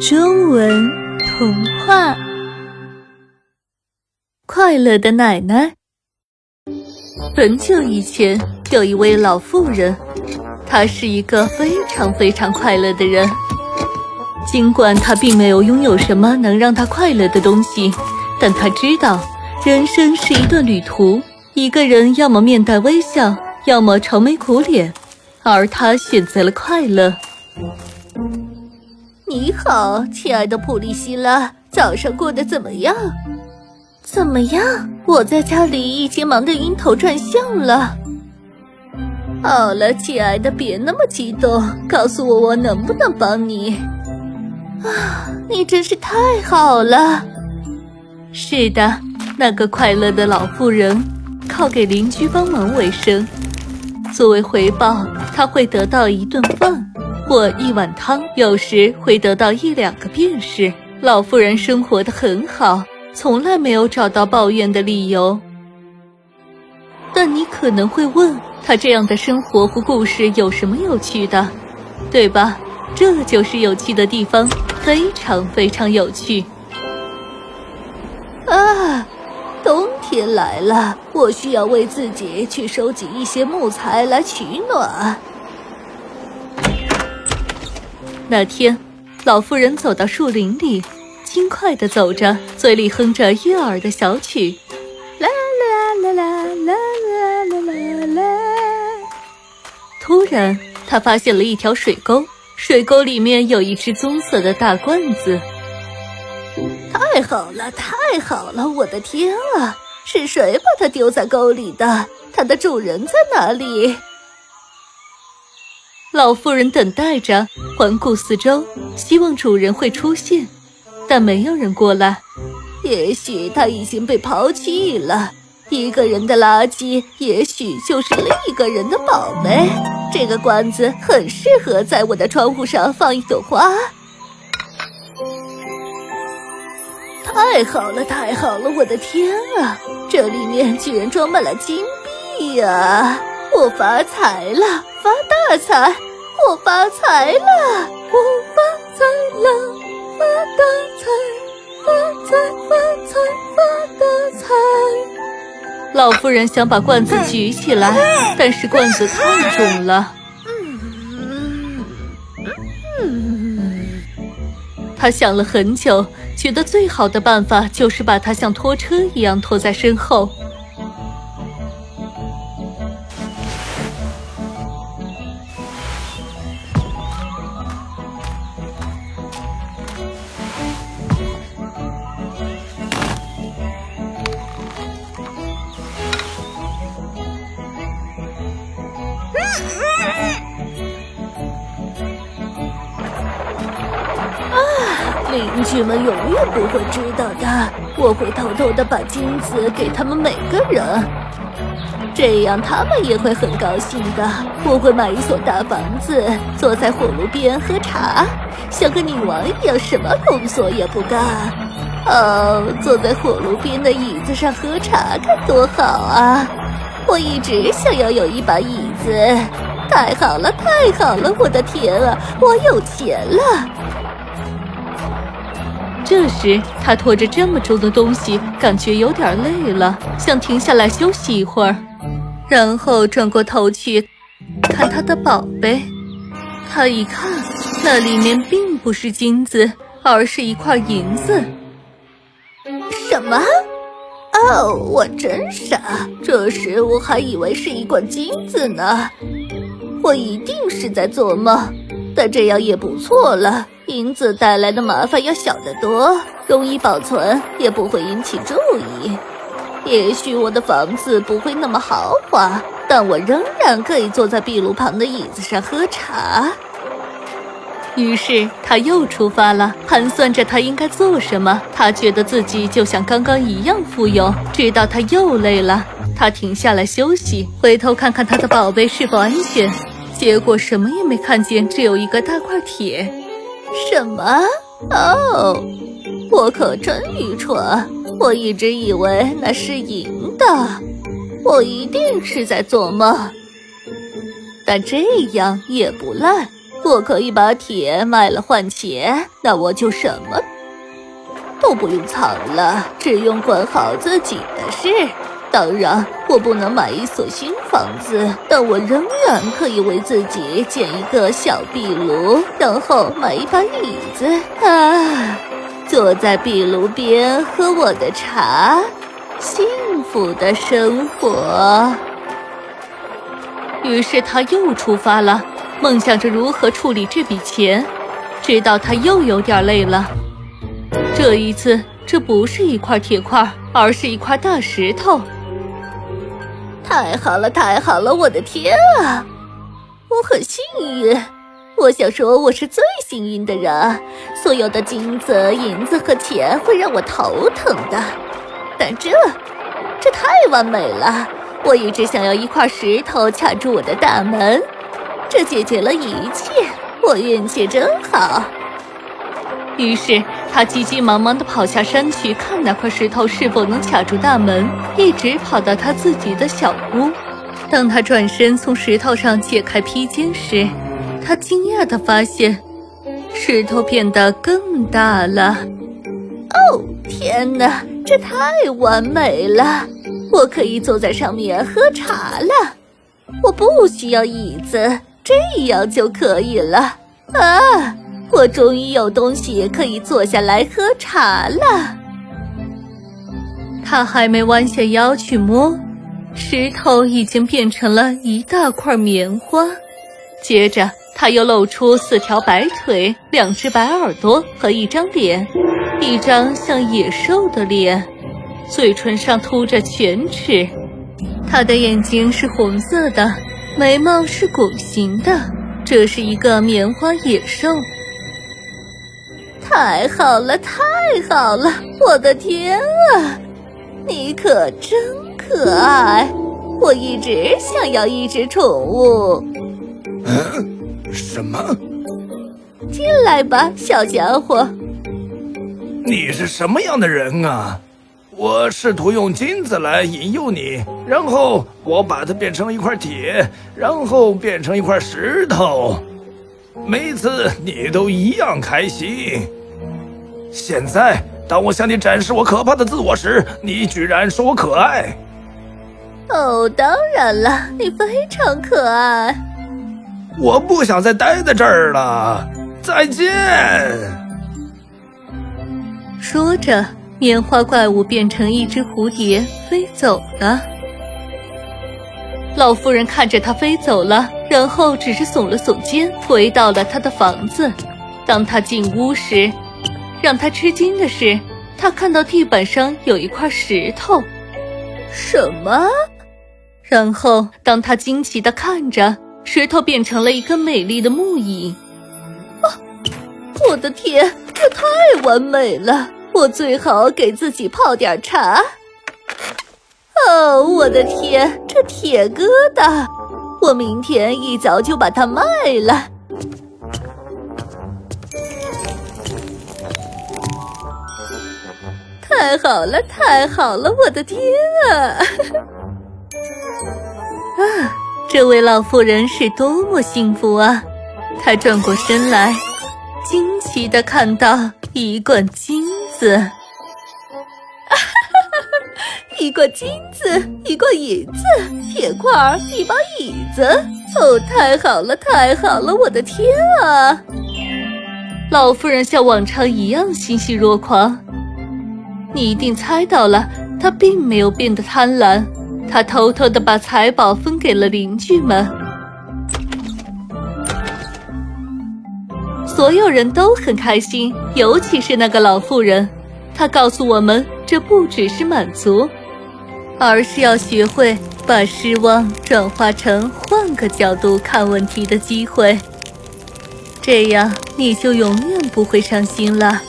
中文童话：快乐的奶奶。很久以前，有一位老妇人，她是一个非常非常快乐的人。尽管她并没有拥有什么能让她快乐的东西，但她知道，人生是一段旅途，一个人要么面带微笑，要么愁眉苦脸，而她选择了快乐。你好，亲爱的普利希拉，早上过得怎么样？怎么样？我在家里已经忙得晕头转向了。好了，亲爱的，别那么激动，告诉我我能不能帮你？啊，你真是太好了。是的，那个快乐的老妇人靠给邻居帮忙为生，作为回报，她会得到一顿饭。或一碗汤，有时会得到一两个便士。老妇人生活的很好，从来没有找到抱怨的理由。但你可能会问，她这样的生活和故事有什么有趣的？对吧？这就是有趣的地方，非常非常有趣。啊，冬天来了，我需要为自己去收集一些木材来取暖。那天，老妇人走到树林里，轻快地走着，嘴里哼着悦耳的小曲。啦啦啦啦啦啦啦啦啦。突然，她发现了一条水沟，水沟里面有一只棕色的大罐子。太好了，太好了！我的天啊，是谁把它丢在沟里的？它的主人在哪里？老妇人等待着，环顾四周，希望主人会出现，但没有人过来。也许他已经被抛弃了。一个人的垃圾，也许就是另一个人的宝贝。这个罐子很适合在我的窗户上放一朵花。太好了，太好了！我的天啊，这里面居然装满了金币呀！我发财了，发大财！我发财了，我发财了，发大财，发财发财发大财！老妇人想把罐子举起来，但是罐子太重了。她想了很久，觉得最好的办法就是把它像拖车一样拖在身后。邻居们永远不会知道的，我会偷偷的把金子给他们每个人，这样他们也会很高兴的。我会买一所大房子，坐在火炉边喝茶，像个女王一样，什么工作也不干。哦，坐在火炉边的椅子上喝茶该多好啊！我一直想要有一把椅子。太好了，太好了！我的天啊，我有钱了！这时，他拖着这么重的东西，感觉有点累了，想停下来休息一会儿，然后转过头去看他的宝贝。他一看，那里面并不是金子，而是一块银子。什么？哦，我真傻！这时我还以为是一罐金子呢。我一定是在做梦，但这样也不错了。银子带来的麻烦要小得多，容易保存，也不会引起注意。也许我的房子不会那么豪华，但我仍然可以坐在壁炉旁的椅子上喝茶。于是他又出发了，盘算着他应该做什么。他觉得自己就像刚刚一样富有，直到他又累了，他停下来休息，回头看看他的宝贝是否安全。结果什么也没看见，只有一个大块铁。什么？哦，我可真愚蠢！我一直以为那是银的，我一定是在做梦。但这样也不赖，我可以把铁卖了换钱，那我就什么都不用藏了，只用管好自己的事。当然，我不能买一所新房子，但我仍然可以为自己建一个小壁炉，然后买一把椅子啊，坐在壁炉边喝我的茶，幸福的生活。于是他又出发了，梦想着如何处理这笔钱，直到他又有点累了。这一次，这不是一块铁块，而是一块大石头。太好了，太好了！我的天啊，我很幸运。我想说，我是最幸运的人。所有的金子、银子和钱会让我头疼的，但这，这太完美了。我一直想要一块石头卡住我的大门，这解决了一切。我运气真好。于是他急急忙忙地跑下山去看那块石头是否能卡住大门，一直跑到他自己的小屋。当他转身从石头上解开披肩时，他惊讶地发现，石头变得更大了。哦，天哪，这太完美了！我可以坐在上面喝茶了，我不需要椅子，这样就可以了。啊，我终于有东西可以坐下来喝茶了。他还没弯下腰去摸，石头已经变成了一大块棉花。接着，他又露出四条白腿、两只白耳朵和一张脸，一张像野兽的脸。嘴唇上凸着犬齿，他的眼睛是红色的，眉毛是拱形的。这是一个棉花野兽。太好了，太好了！我的天啊，你可真可爱！我一直想要一只宠物。嗯？什么？进来吧，小家伙。你是什么样的人啊？我试图用金子来引诱你，然后我把它变成一块铁，然后变成一块石头。每次你都一样开心。现在，当我向你展示我可怕的自我时，你居然说我可爱。哦，当然了，你非常可爱。我不想再待在这儿了。再见。说着。棉花怪物变成一只蝴蝶飞走了。老妇人看着它飞走了，然后只是耸了耸肩，回到了他的房子。当他进屋时，让他吃惊的是，他看到地板上有一块石头。什么？然后，当他惊奇地看着，石头变成了一个美丽的木椅。啊！我的天，这太完美了！我最好给自己泡点茶。哦，我的天，这铁疙瘩！我明天一早就把它卖了。太好了，太好了，我的天啊！啊，这位老妇人是多么幸福啊！她转过身来，惊奇的看到一罐金。子，一个金子，一个银子，铁块，一把椅子。哦，太好了，太好了！我的天啊！老妇人像往常一样欣喜若狂。你一定猜到了，她并没有变得贪婪，她偷偷的把财宝分给了邻居们。所有人都很开心，尤其是那个老妇人。她告诉我们，这不只是满足，而是要学会把失望转化成换个角度看问题的机会。这样，你就永远不会伤心了。